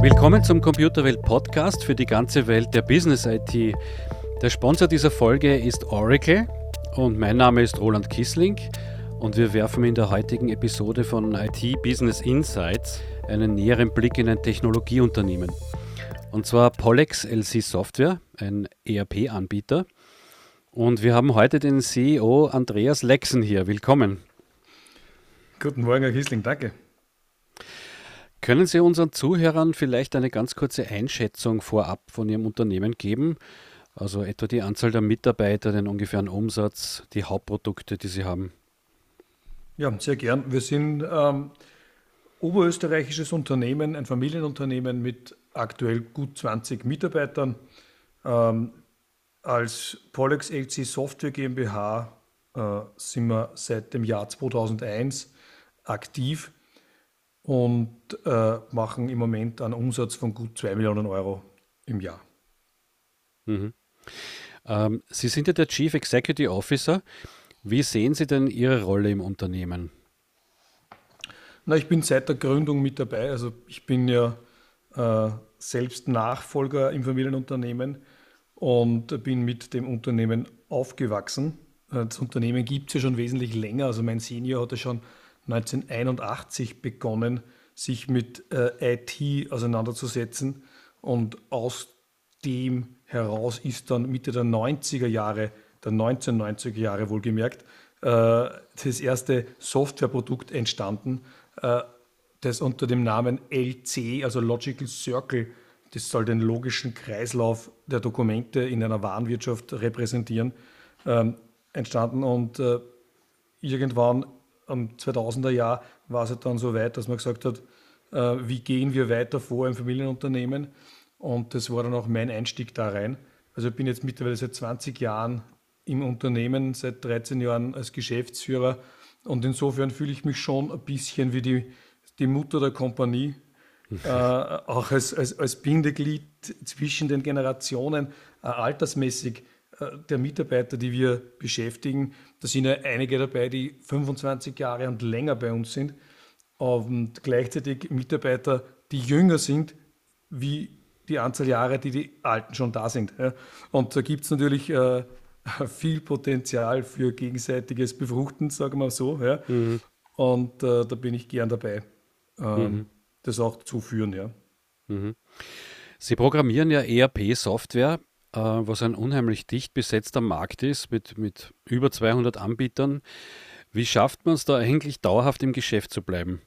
Willkommen zum Computerwelt Podcast für die ganze Welt der Business IT. Der Sponsor dieser Folge ist Oracle und mein Name ist Roland Kissling und wir werfen in der heutigen Episode von IT Business Insights einen näheren Blick in ein Technologieunternehmen. Und zwar Pollex LC Software, ein ERP-Anbieter. Und wir haben heute den CEO Andreas Lexen hier. Willkommen. Guten Morgen, Herr Kissling, danke. Können Sie unseren Zuhörern vielleicht eine ganz kurze Einschätzung vorab von Ihrem Unternehmen geben? Also etwa die Anzahl der Mitarbeiter, den ungefähren Umsatz, die Hauptprodukte, die Sie haben. Ja, sehr gern. Wir sind ähm, oberösterreichisches Unternehmen, ein Familienunternehmen mit aktuell gut 20 Mitarbeitern. Ähm, als Polex LC Software GmbH äh, sind wir seit dem Jahr 2001 aktiv und äh, machen im Moment einen Umsatz von gut 2 Millionen Euro im Jahr. Mhm. Ähm, Sie sind ja der Chief Executive Officer. Wie sehen Sie denn Ihre Rolle im Unternehmen? Na, ich bin seit der Gründung mit dabei. Also ich bin ja äh, selbst Nachfolger im Familienunternehmen und bin mit dem Unternehmen aufgewachsen. Äh, das Unternehmen gibt es ja schon wesentlich länger. Also mein Senior hatte schon 1981 begonnen, sich mit äh, IT auseinanderzusetzen. Und aus dem heraus ist dann Mitte der 90er Jahre, der 1990er Jahre wohlgemerkt, äh, das erste Softwareprodukt entstanden, äh, das unter dem Namen LC, also Logical Circle, das soll den logischen Kreislauf der Dokumente in einer Warenwirtschaft repräsentieren, ähm, entstanden. Und äh, irgendwann am 2000er Jahr war es dann so weit, dass man gesagt hat, äh, wie gehen wir weiter vor im Familienunternehmen? Und das war dann auch mein Einstieg da rein. Also ich bin jetzt mittlerweile seit 20 Jahren im Unternehmen, seit 13 Jahren als Geschäftsführer. Und insofern fühle ich mich schon ein bisschen wie die, die Mutter der Kompanie, äh, auch als, als, als Bindeglied zwischen den Generationen, äh, altersmäßig der Mitarbeiter, die wir beschäftigen. Da sind ja einige dabei, die 25 Jahre und länger bei uns sind und gleichzeitig Mitarbeiter, die jünger sind, wie die Anzahl Jahre, die die Alten schon da sind. Und da gibt es natürlich äh, viel Potenzial für gegenseitiges Befruchten, sagen wir so. Mhm. Und äh, da bin ich gern dabei, ähm, mhm. das auch zu führen. Ja. Mhm. Sie programmieren ja ERP-Software. Äh, was ein unheimlich dicht besetzter Markt ist mit, mit über 200 Anbietern. Wie schafft man es da eigentlich dauerhaft im Geschäft zu bleiben?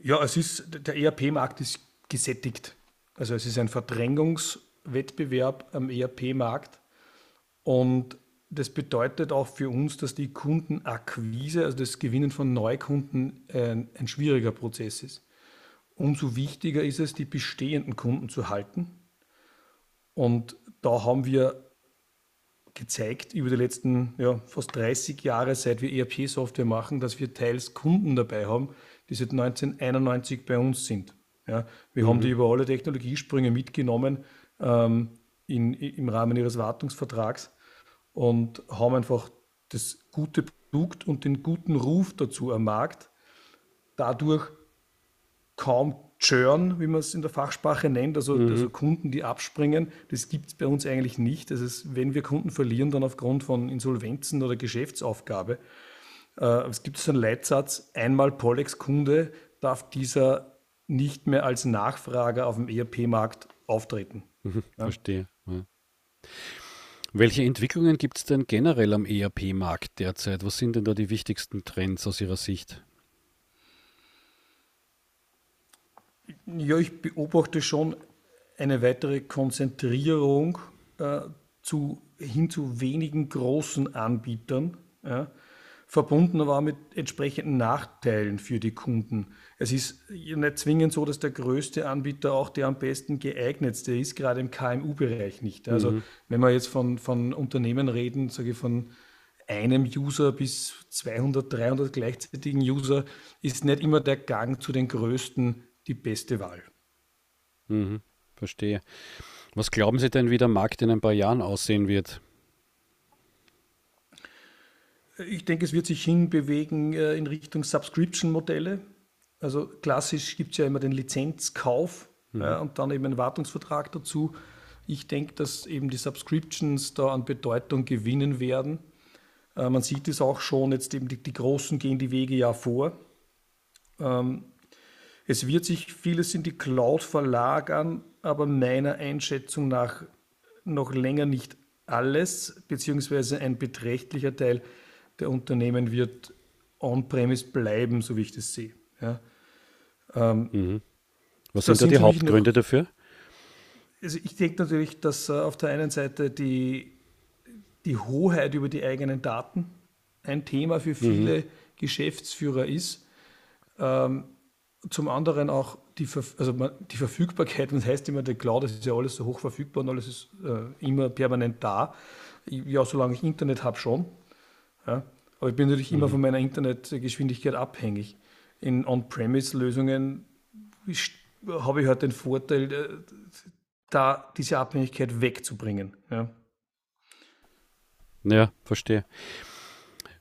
Ja, es ist, der ERP-Markt ist gesättigt. Also es ist ein Verdrängungswettbewerb am ERP-Markt und das bedeutet auch für uns, dass die Kundenakquise, also das Gewinnen von Neukunden, ein, ein schwieriger Prozess ist. Umso wichtiger ist es, die bestehenden Kunden zu halten und da haben wir gezeigt über die letzten ja, fast 30 Jahre, seit wir ERP-Software machen, dass wir teils Kunden dabei haben, die seit 1991 bei uns sind. Ja, wir mhm. haben die über alle Technologiesprünge mitgenommen ähm, in, im Rahmen ihres Wartungsvertrags und haben einfach das gute Produkt und den guten Ruf dazu am Markt. Dadurch kaum Churn, wie man es in der Fachsprache nennt, also, mhm. also Kunden, die abspringen, das gibt es bei uns eigentlich nicht. Das ist, wenn wir Kunden verlieren, dann aufgrund von Insolvenzen oder Geschäftsaufgabe. Äh, es gibt so einen Leitsatz, einmal Pollex-Kunde darf dieser nicht mehr als Nachfrager auf dem ERP-Markt auftreten. Mhm, ja. Verstehe. Ja. Welche Entwicklungen gibt es denn generell am ERP-Markt derzeit? Was sind denn da die wichtigsten Trends aus Ihrer Sicht? Ja, ich beobachte schon eine weitere Konzentrierung äh, zu, hin zu wenigen großen Anbietern, ja, verbunden aber auch mit entsprechenden Nachteilen für die Kunden. Es ist nicht zwingend so, dass der größte Anbieter auch der am besten geeignetste ist, gerade im KMU-Bereich nicht. Also mhm. wenn wir jetzt von, von Unternehmen reden, sage ich von einem User bis 200, 300 gleichzeitigen User, ist nicht immer der Gang zu den größten die beste Wahl. Mhm, verstehe. Was glauben Sie denn, wie der Markt in ein paar Jahren aussehen wird? Ich denke, es wird sich hinbewegen äh, in Richtung Subscription-Modelle. Also klassisch gibt es ja immer den Lizenzkauf mhm. ja, und dann eben einen Wartungsvertrag dazu. Ich denke, dass eben die Subscriptions da an Bedeutung gewinnen werden. Äh, man sieht es auch schon, jetzt eben die, die Großen gehen die Wege ja vor. Ähm, es wird sich vieles in die Cloud verlagern, aber meiner Einschätzung nach noch länger nicht alles, beziehungsweise ein beträchtlicher Teil der Unternehmen wird on-premise bleiben, so wie ich das sehe. Ja. Ähm, mhm. Was sind da die Hauptgründe noch, dafür? Also ich denke natürlich, dass äh, auf der einen Seite die, die Hoheit über die eigenen Daten ein Thema für viele mhm. Geschäftsführer ist. Ähm, zum anderen auch die, also die Verfügbarkeit, das heißt immer, der Cloud, das ist ja alles so hoch verfügbar und alles ist äh, immer permanent da. Ja, solange ich Internet habe, schon. Ja. Aber ich bin natürlich mhm. immer von meiner Internetgeschwindigkeit abhängig. In On-Premise-Lösungen habe ich halt den Vorteil, äh, da diese Abhängigkeit wegzubringen. Ja, ja verstehe.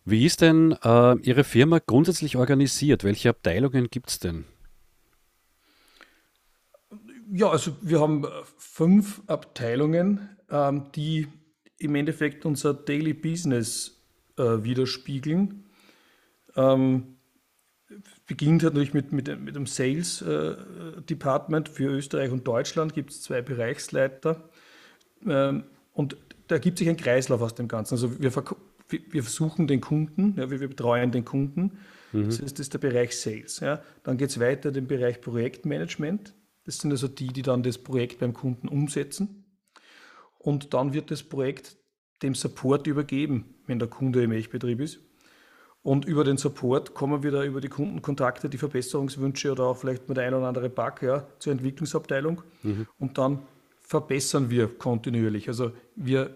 Wie ist denn äh, Ihre Firma grundsätzlich organisiert? Welche Abteilungen gibt es denn? Ja, also wir haben äh, fünf Abteilungen, ähm, die im Endeffekt unser Daily Business äh, widerspiegeln. Ähm, beginnt natürlich mit, mit, mit dem Sales äh, Department für Österreich und Deutschland, gibt es zwei Bereichsleiter. Ähm, und da gibt sich ein Kreislauf aus dem Ganzen. Also wir, wir versuchen den Kunden, ja, wir, wir betreuen den Kunden. Mhm. Das, ist, das ist der Bereich Sales. Ja. Dann geht es weiter in den Bereich Projektmanagement. Das sind also die, die dann das Projekt beim Kunden umsetzen. Und dann wird das Projekt dem Support übergeben, wenn der Kunde im Echtbetrieb ist. Und über den Support kommen wir da über die Kundenkontakte, die Verbesserungswünsche oder auch vielleicht mit ein oder andere Bug ja, zur Entwicklungsabteilung. Mhm. Und dann verbessern wir kontinuierlich. Also wir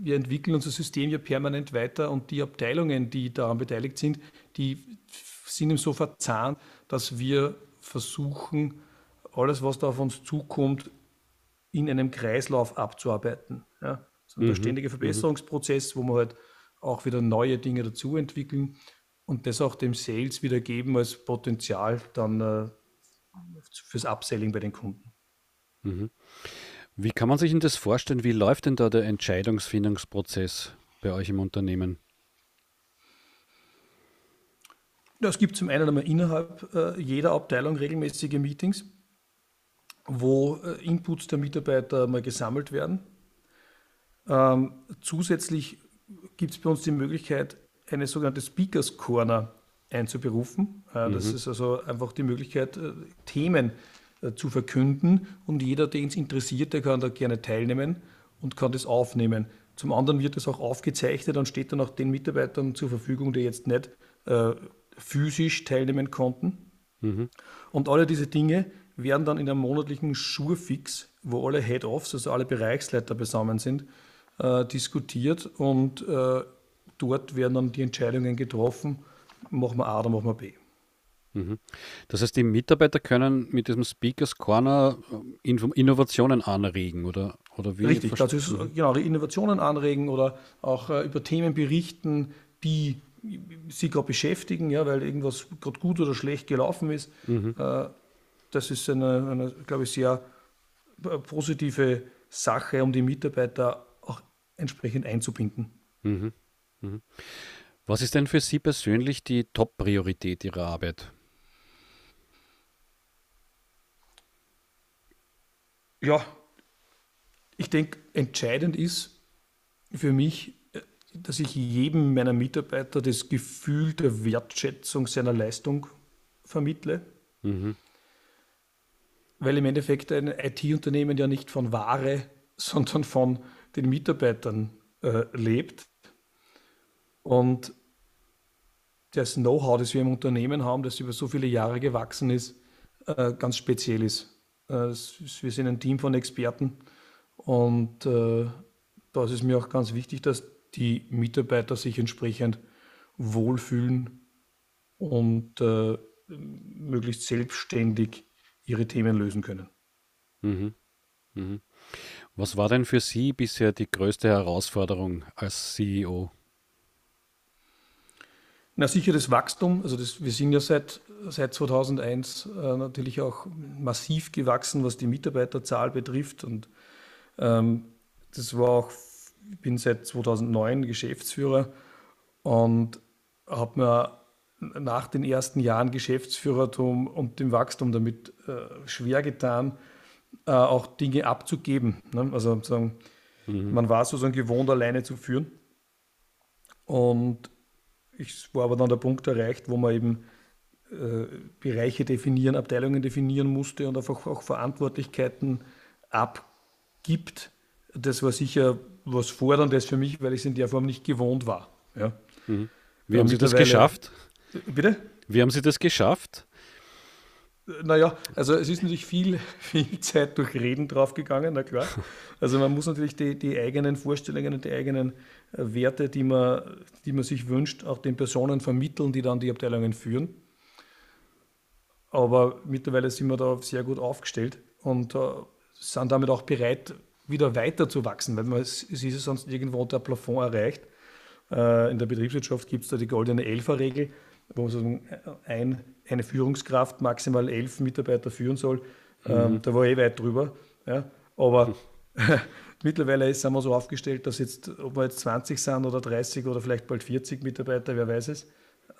wir entwickeln unser System ja permanent weiter und die Abteilungen, die daran beteiligt sind, die sind ihm so verzahnt, dass wir versuchen, alles, was da auf uns zukommt, in einem Kreislauf abzuarbeiten. Ja? So ein mhm. ständiger mhm. Verbesserungsprozess, wo wir halt auch wieder neue Dinge dazu entwickeln und das auch dem Sales wieder geben als Potenzial dann äh, fürs Upselling bei den Kunden. Mhm. Wie kann man sich denn das vorstellen? Wie läuft denn da der Entscheidungsfindungsprozess bei euch im Unternehmen? Ja, es gibt zum einen einmal innerhalb äh, jeder Abteilung regelmäßige Meetings, wo äh, Inputs der Mitarbeiter mal gesammelt werden. Ähm, zusätzlich gibt es bei uns die Möglichkeit, eine sogenannte Speakers Corner einzuberufen. Äh, mhm. Das ist also einfach die Möglichkeit, äh, Themen äh, zu verkünden und jeder, den es interessiert, der kann da gerne teilnehmen und kann das aufnehmen. Zum anderen wird es auch aufgezeichnet und steht dann auch den Mitarbeitern zur Verfügung, die jetzt nicht äh, physisch teilnehmen konnten. Mhm. Und alle diese Dinge werden dann in einem monatlichen Schurfix, wo alle Head-Offs, also alle Bereichsleiter beisammen sind, äh, diskutiert und äh, dort werden dann die Entscheidungen getroffen, machen wir A oder machen wir B. Mhm. Das heißt, die Mitarbeiter können mit diesem Speakers Corner äh, Innovationen anregen oder, oder wie? Richtig, das ist genau, Innovationen anregen oder auch äh, über Themen berichten, die sie gerade beschäftigen, ja, weil irgendwas gerade gut oder schlecht gelaufen ist. Mhm. Äh, das ist eine, eine, glaube ich, sehr äh, positive Sache, um die Mitarbeiter auch entsprechend einzubinden. Mhm. Mhm. Was ist denn für Sie persönlich die Top-Priorität Ihrer Arbeit? Ja, ich denke, entscheidend ist für mich, dass ich jedem meiner Mitarbeiter das Gefühl der Wertschätzung seiner Leistung vermittle. Mhm. Weil im Endeffekt ein IT-Unternehmen ja nicht von Ware, sondern von den Mitarbeitern äh, lebt. Und das Know-how, das wir im Unternehmen haben, das über so viele Jahre gewachsen ist, äh, ganz speziell ist. Äh, wir sind ein Team von Experten und äh, da ist es mir auch ganz wichtig, dass die Mitarbeiter sich entsprechend wohlfühlen und äh, möglichst selbstständig ihre Themen lösen können. Mhm. Mhm. Was war denn für Sie bisher die größte Herausforderung als CEO? Na sicher das Wachstum. Also das, wir sind ja seit seit 2001 äh, natürlich auch massiv gewachsen, was die Mitarbeiterzahl betrifft. Und ähm, das war auch, ich bin seit 2009 Geschäftsführer und habe mir nach den ersten Jahren Geschäftsführertum und dem Wachstum damit äh, schwer getan, äh, auch Dinge abzugeben. Ne? Also sagen, mhm. man war sozusagen gewohnt, alleine zu führen. Und ich war aber dann der Punkt erreicht, wo man eben äh, Bereiche definieren, Abteilungen definieren musste und einfach auch Verantwortlichkeiten abgibt. Das war sicher was Forderndes für mich, weil ich es in der Form nicht gewohnt war. Ja. Mhm. Wie haben Sie das geschafft? Bitte? Wie haben Sie das geschafft? Naja, also es ist natürlich viel, viel Zeit durch Reden draufgegangen, na klar. Also man muss natürlich die, die eigenen Vorstellungen und die eigenen äh, Werte, die man, die man sich wünscht, auch den Personen vermitteln, die dann die Abteilungen führen. Aber mittlerweile sind wir da sehr gut aufgestellt und äh, sind damit auch bereit, wieder weiter zu wachsen, weil man, es, ist ja sonst irgendwo der Plafond erreicht. Äh, in der Betriebswirtschaft gibt es da die goldene Elfer-Regel, wo man ein, eine Führungskraft maximal elf Mitarbeiter führen soll. Ähm, mhm. da war ich eh weit drüber. Ja. Aber mittlerweile sind wir so aufgestellt, dass jetzt, ob wir jetzt 20 sind oder 30 oder vielleicht bald 40 Mitarbeiter, wer weiß es,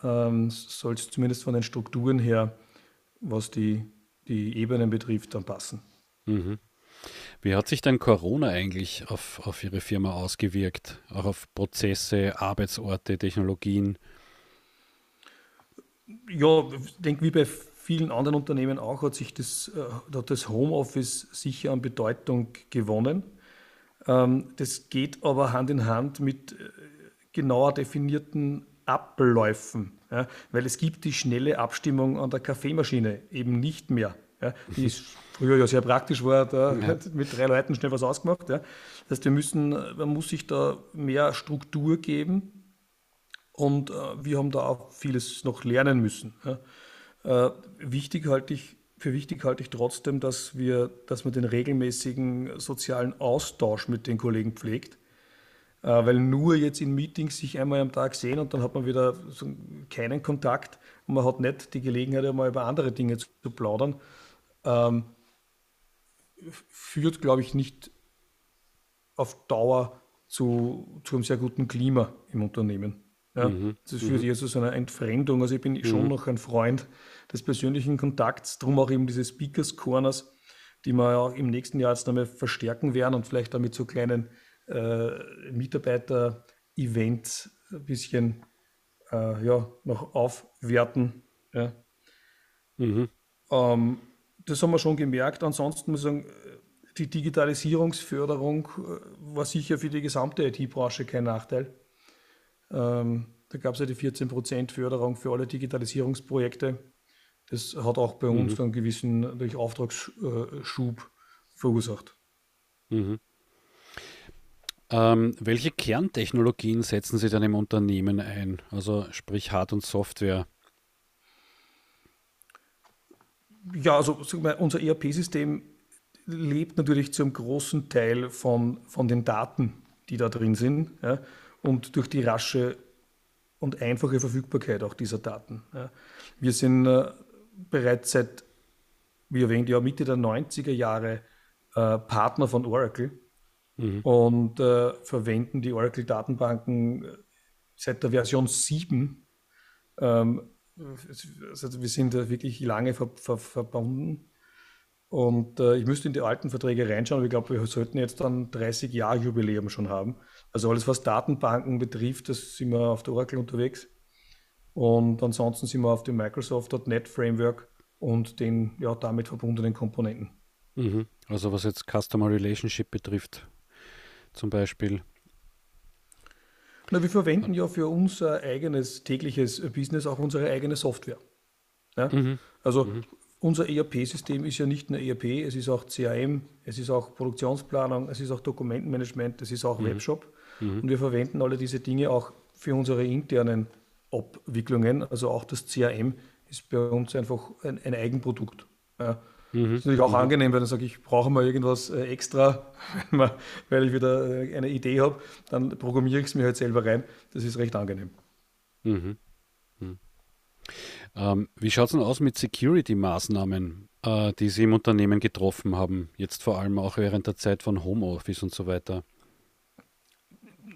ähm, soll es zumindest von den Strukturen her was die, die Ebenen betrifft, dann passen. Mhm. Wie hat sich denn Corona eigentlich auf, auf Ihre Firma ausgewirkt? Auch auf Prozesse, Arbeitsorte, Technologien? Ja, ich denke, wie bei vielen anderen Unternehmen auch, hat sich das, äh, hat das Homeoffice sicher an Bedeutung gewonnen. Ähm, das geht aber Hand in Hand mit äh, genauer definierten Abläufen. Ja, weil es gibt die schnelle Abstimmung an der Kaffeemaschine eben nicht mehr. Ja, die ist früher ja sehr praktisch war, da ja. mit drei Leuten schnell was ausgemacht. Ja. Das heißt, wir müssen, man muss sich da mehr Struktur geben und äh, wir haben da auch vieles noch lernen müssen. Ja. Äh, wichtig halte ich, für wichtig halte ich trotzdem, dass wir, dass man den regelmäßigen sozialen Austausch mit den Kollegen pflegt. Äh, weil nur jetzt in Meetings sich einmal am Tag sehen und dann hat man wieder so keinen Kontakt und man hat nicht die Gelegenheit, einmal über andere Dinge zu, zu plaudern, ähm, führt, glaube ich, nicht auf Dauer zu, zu einem sehr guten Klima im Unternehmen. Ja, mhm. Das führt mhm. eher zu so einer Entfremdung. Also ich bin mhm. schon noch ein Freund des persönlichen Kontakts, darum auch eben diese Speakers Corners, die wir auch im nächsten Jahr jetzt nochmal verstärken werden und vielleicht damit so kleinen äh, Mitarbeiter-Events ein bisschen äh, ja, noch aufwerten. Ja. Mhm. Ähm, das haben wir schon gemerkt. Ansonsten muss ich sagen, die Digitalisierungsförderung äh, war sicher für die gesamte IT-Branche kein Nachteil. Ähm, da gab es ja die 14% Förderung für alle Digitalisierungsprojekte. Das hat auch bei uns mhm. einen gewissen durch Auftragsschub verursacht. Mhm. Ähm, welche Kerntechnologien setzen Sie dann im Unternehmen ein? Also sprich Hard- und Software? Ja, also unser ERP-System lebt natürlich zum großen Teil von, von den Daten, die da drin sind ja, und durch die rasche und einfache Verfügbarkeit auch dieser Daten. Wir sind äh, bereits seit, wie erwähnt, ja, Mitte der 90er Jahre äh, Partner von Oracle mhm. und äh, verwenden die Oracle-Datenbanken seit der Version 7. Ähm, also wir sind da wirklich lange ver ver verbunden. Und äh, ich müsste in die alten Verträge reinschauen, aber ich glaube, wir sollten jetzt dann 30 Jahre Jubiläum schon haben. Also alles, was Datenbanken betrifft, das sind wir auf der Oracle unterwegs. Und ansonsten sind wir auf dem Microsoft.NET Framework und den ja, damit verbundenen Komponenten. Mhm. Also was jetzt Customer Relationship betrifft, zum Beispiel? Na, wir verwenden ja für unser eigenes tägliches Business auch unsere eigene Software. Ja? Mhm. Also mhm. unser ERP-System ist ja nicht nur ERP, es ist auch CRM, es ist auch Produktionsplanung, es ist auch Dokumentenmanagement, es ist auch mhm. Webshop. Mhm. Und wir verwenden alle diese Dinge auch für unsere internen Abwicklungen. Also auch das CRM ist bei uns einfach ein, ein Eigenprodukt. Ja? Mhm. Das ist natürlich auch mhm. angenehm, wenn ich sage, ich brauche mal irgendwas äh, extra, weil ich wieder äh, eine Idee habe, dann programmiere ich es mir halt selber rein. Das ist recht angenehm. Mhm. mhm. Ähm, wie schaut es denn aus mit Security-Maßnahmen, äh, die Sie im Unternehmen getroffen haben, jetzt vor allem auch während der Zeit von Homeoffice und so weiter?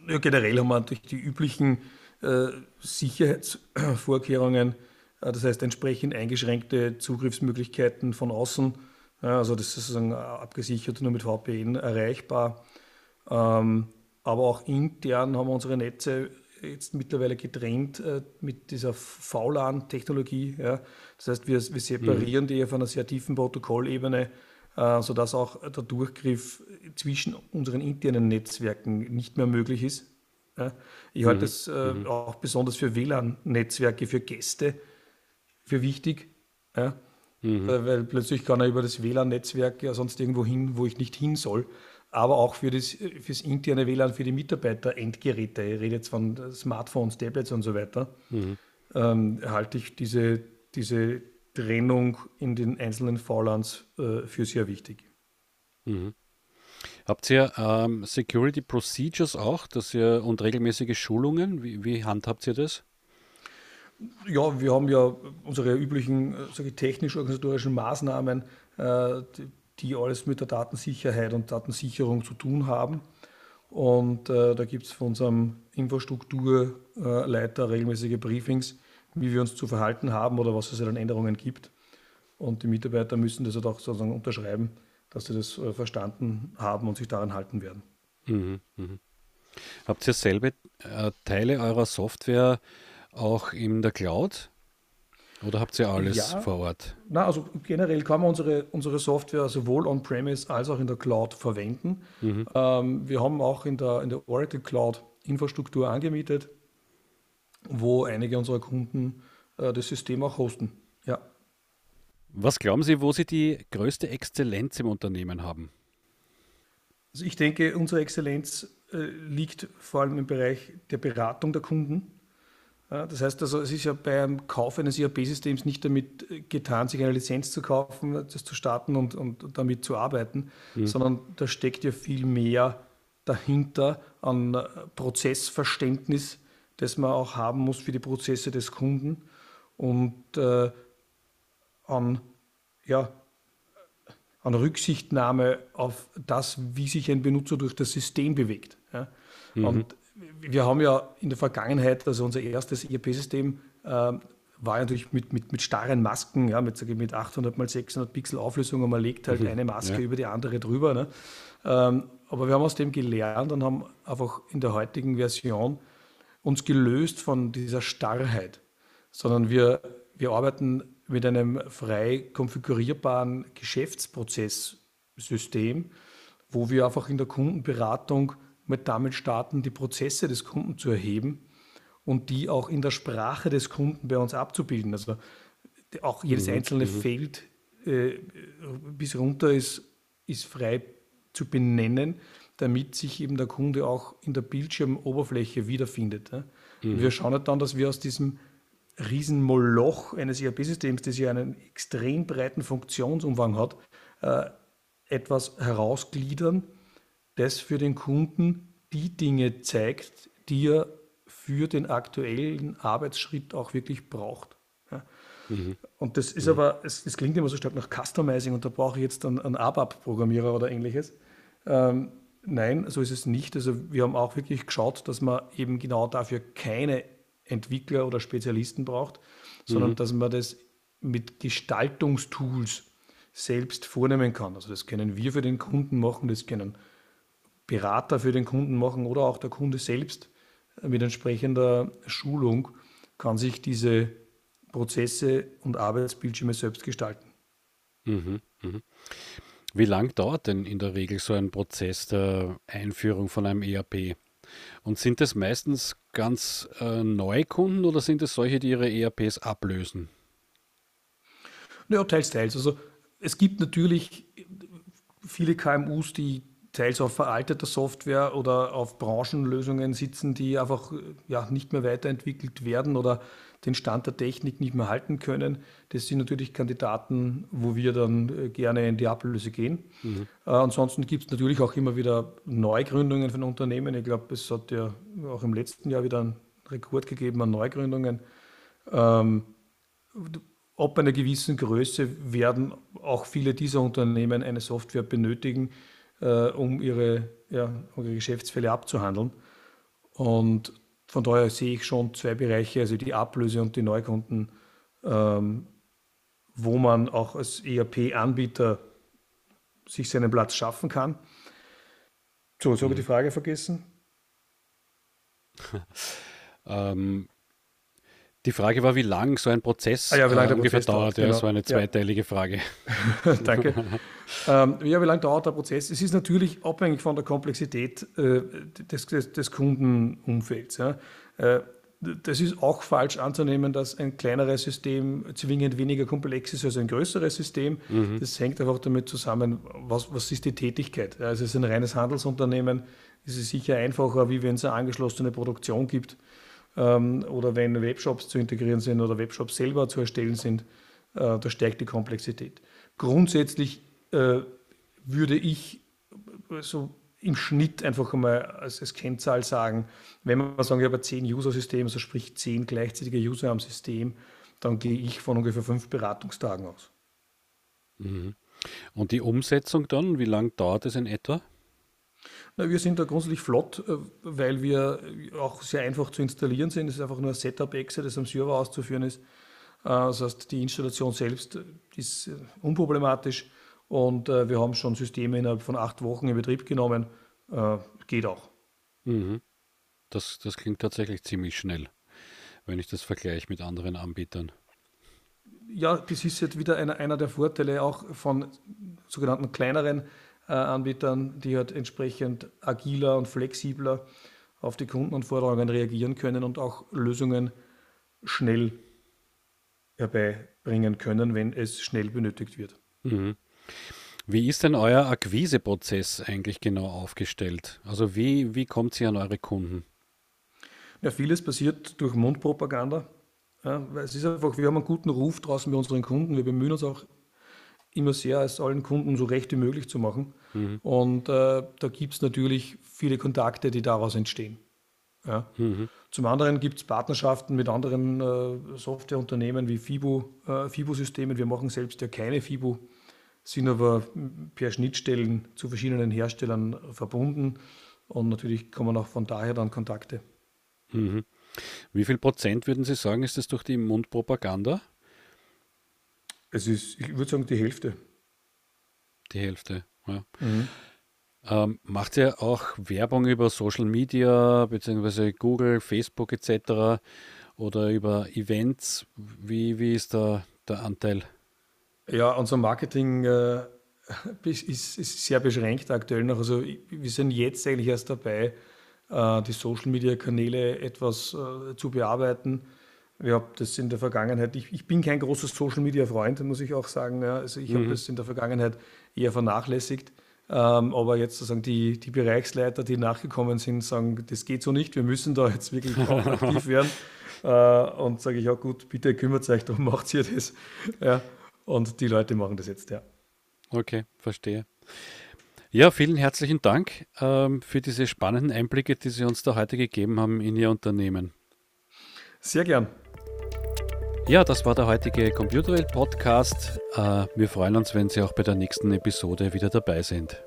Ja, generell haben wir natürlich die üblichen äh, Sicherheitsvorkehrungen, äh, das heißt entsprechend eingeschränkte Zugriffsmöglichkeiten von außen. Ja, also das ist sozusagen abgesichert nur mit VPN erreichbar. Ähm, aber auch intern haben wir unsere Netze jetzt mittlerweile getrennt äh, mit dieser VLAN-Technologie. Ja. Das heißt, wir, wir separieren mhm. die auf einer sehr tiefen Protokollebene, äh, sodass auch der Durchgriff zwischen unseren internen Netzwerken nicht mehr möglich ist. Ja. Ich halte es mhm. äh, mhm. auch besonders für WLAN-Netzwerke, für Gäste für wichtig. Ja. Mhm. Weil plötzlich kann er über das WLAN-Netzwerk ja sonst irgendwo hin, wo ich nicht hin soll aber auch für das fürs interne WLAN für die Mitarbeiter Endgeräte, ich rede jetzt von Smartphones, Tablets und so weiter, mhm. ähm, halte ich diese, diese Trennung in den einzelnen VLANs äh, für sehr wichtig. Mhm. Habt ihr ähm, Security Procedures auch dass ihr, und regelmäßige Schulungen? Wie, wie handhabt ihr das? Ja, wir haben ja unsere üblichen äh, technisch-organisatorischen Maßnahmen, äh, die, die alles mit der Datensicherheit und Datensicherung zu tun haben. Und äh, da gibt es von unserem Infrastrukturleiter regelmäßige Briefings, wie wir uns zu verhalten haben oder was es an Änderungen gibt. Und die Mitarbeiter müssen das halt auch sozusagen unterschreiben, dass sie das äh, verstanden haben und sich daran halten werden. Mhm, mh. Habt ihr selber äh, Teile eurer Software auch in der Cloud? Oder habt ihr alles ja, vor Ort? Na, also generell kann man unsere, unsere Software sowohl on-premise als auch in der Cloud verwenden. Mhm. Ähm, wir haben auch in der, in der Oracle Cloud Infrastruktur angemietet, wo einige unserer Kunden äh, das System auch hosten. Ja. Was glauben Sie, wo Sie die größte Exzellenz im Unternehmen haben? Also ich denke, unsere Exzellenz äh, liegt vor allem im Bereich der Beratung der Kunden. Das heißt also, es ist ja beim Kauf eines ERP-Systems nicht damit getan, sich eine Lizenz zu kaufen, das zu starten und, und damit zu arbeiten, mhm. sondern da steckt ja viel mehr dahinter an Prozessverständnis, das man auch haben muss für die Prozesse des Kunden und äh, an, ja, an Rücksichtnahme auf das, wie sich ein Benutzer durch das System bewegt. Ja. Mhm. Und wir haben ja in der Vergangenheit, also unser erstes ERP-System äh, war natürlich mit, mit, mit starren Masken, ja, mit, mit 800 mal 600 Pixel Auflösung und man legt halt mhm. eine Maske ja. über die andere drüber. Ne? Ähm, aber wir haben aus dem gelernt und haben einfach in der heutigen Version uns gelöst von dieser Starrheit, sondern wir, wir arbeiten mit einem frei konfigurierbaren Geschäftsprozesssystem, wo wir einfach in der Kundenberatung mit damit starten, die Prozesse des Kunden zu erheben und die auch in der Sprache des Kunden bei uns abzubilden. Also auch jedes mhm. einzelne mhm. Feld äh, bis runter ist, ist frei zu benennen, damit sich eben der Kunde auch in der Bildschirmoberfläche wiederfindet. Ja? Mhm. Wir schauen halt dann, dass wir aus diesem Riesenmoloch eines ERP-Systems, das ja einen extrem breiten Funktionsumfang hat, äh, etwas herausgliedern, das für den Kunden die Dinge zeigt, die er für den aktuellen Arbeitsschritt auch wirklich braucht. Ja. Mhm. Und das ist mhm. aber, es, es, klingt immer so stark nach Customizing und da brauche ich jetzt einen, einen ABAP-Programmierer oder ähnliches. Ähm, nein, so ist es nicht. Also wir haben auch wirklich geschaut, dass man eben genau dafür keine Entwickler oder Spezialisten braucht, sondern mhm. dass man das mit Gestaltungstools selbst vornehmen kann. Also das können wir für den Kunden machen, das können Berater für den Kunden machen oder auch der Kunde selbst mit entsprechender Schulung kann sich diese Prozesse und Arbeitsbildschirme selbst gestalten. Mhm, mh. Wie lang dauert denn in der Regel so ein Prozess der Einführung von einem ERP? Und sind das meistens ganz äh, neue Kunden oder sind es solche, die ihre ERPs ablösen? Ja, teils, teils. Also es gibt natürlich viele KMUs, die teils auf veralteter Software oder auf Branchenlösungen sitzen, die einfach ja, nicht mehr weiterentwickelt werden oder den Stand der Technik nicht mehr halten können. Das sind natürlich Kandidaten, wo wir dann äh, gerne in die Ablöse gehen. Mhm. Äh, ansonsten gibt es natürlich auch immer wieder Neugründungen von Unternehmen. Ich glaube, es hat ja auch im letzten Jahr wieder einen Rekord gegeben an Neugründungen. Ähm, ab einer gewissen Größe werden auch viele dieser Unternehmen eine Software benötigen, äh, um, ihre, ja, um ihre Geschäftsfälle abzuhandeln. Und von daher sehe ich schon zwei Bereiche, also die Ablöse und die Neukunden, ähm, wo man auch als ERP-Anbieter sich seinen Platz schaffen kann. So, jetzt habe ich die Frage vergessen. ähm, die Frage war, wie lang so ein Prozess ah ja, äh, ungefähr Prozess dauert. Ja, genau. so eine zweiteilige ja. Frage. Danke. ähm, ja, wie lange dauert der Prozess? Es ist natürlich abhängig von der Komplexität äh, des, des, des, Kundenumfelds. Ja. Äh, das ist auch falsch anzunehmen, dass ein kleineres System zwingend weniger komplex ist als ein größeres System. Mhm. Das hängt einfach damit zusammen, was, was ist die Tätigkeit. Also es ist ein reines Handelsunternehmen, ist es sicher einfacher, wie wenn es eine angeschlossene Produktion gibt ähm, oder wenn Webshops zu integrieren sind oder Webshops selber zu erstellen sind, äh, da steigt die Komplexität. Grundsätzlich äh, würde ich so im Schnitt einfach einmal als, als Kennzahl sagen, wenn wir sagen, ich habe zehn User-Systeme, also sprich zehn gleichzeitige User am System, dann gehe ich von ungefähr fünf Beratungstagen aus. Mhm. Und die Umsetzung dann, wie lange dauert es in etwa? Na, wir sind da grundsätzlich flott, äh, weil wir auch sehr einfach zu installieren sind. Es ist einfach nur ein Setup-Exit, das am Server auszuführen ist. Äh, das heißt, die Installation selbst ist äh, unproblematisch und wir haben schon Systeme innerhalb von acht Wochen in Betrieb genommen. Geht auch. Mhm. Das, das klingt tatsächlich ziemlich schnell, wenn ich das vergleiche mit anderen Anbietern. Ja, das ist jetzt wieder einer, einer der Vorteile auch von sogenannten kleineren Anbietern, die halt entsprechend agiler und flexibler auf die Kundenanforderungen reagieren können und auch Lösungen schnell herbeibringen können, wenn es schnell benötigt wird. Mhm. Wie ist denn euer Akquiseprozess eigentlich genau aufgestellt? Also wie, wie kommt ihr an eure Kunden? Ja, vieles passiert durch Mundpropaganda. Ja, es ist einfach, wir haben einen guten Ruf draußen bei unseren Kunden. Wir bemühen uns auch immer sehr, es allen Kunden so recht wie möglich zu machen. Mhm. Und äh, da gibt es natürlich viele Kontakte, die daraus entstehen. Ja. Mhm. Zum anderen gibt es Partnerschaften mit anderen äh, Softwareunternehmen wie FIBO, äh, FIBO-Systemen. Wir machen selbst ja keine FIBO, sind aber per Schnittstellen zu verschiedenen Herstellern verbunden. Und natürlich kommen auch von daher dann Kontakte. Mhm. Wie viel Prozent würden Sie sagen, ist das durch die Mundpropaganda? Es ist, ich würde sagen, die Hälfte. Die Hälfte, ja. Mhm. Ähm, macht ihr auch Werbung über Social Media, beziehungsweise Google, Facebook etc. oder über Events? Wie, wie ist da der Anteil? Ja, unser Marketing äh, ist, ist, sehr beschränkt aktuell noch. Also wir sind jetzt eigentlich erst dabei, äh, die Social Media Kanäle etwas äh, zu bearbeiten. Ich habe das in der Vergangenheit, ich, ich bin kein großer Social Media Freund, muss ich auch sagen. Ja. Also ich mhm. habe das in der Vergangenheit eher vernachlässigt. Ähm, aber jetzt sozusagen die, die Bereichsleiter, die nachgekommen sind, sagen, das geht so nicht, wir müssen da jetzt wirklich aktiv werden. Äh, und sage ich, ja gut, bitte kümmert euch darum, macht ihr das. Ja. Und die Leute machen das jetzt, ja. Okay, verstehe. Ja, vielen herzlichen Dank ähm, für diese spannenden Einblicke, die Sie uns da heute gegeben haben in Ihr Unternehmen. Sehr gern. Ja, das war der heutige Computerwelt Podcast. Äh, wir freuen uns, wenn Sie auch bei der nächsten Episode wieder dabei sind.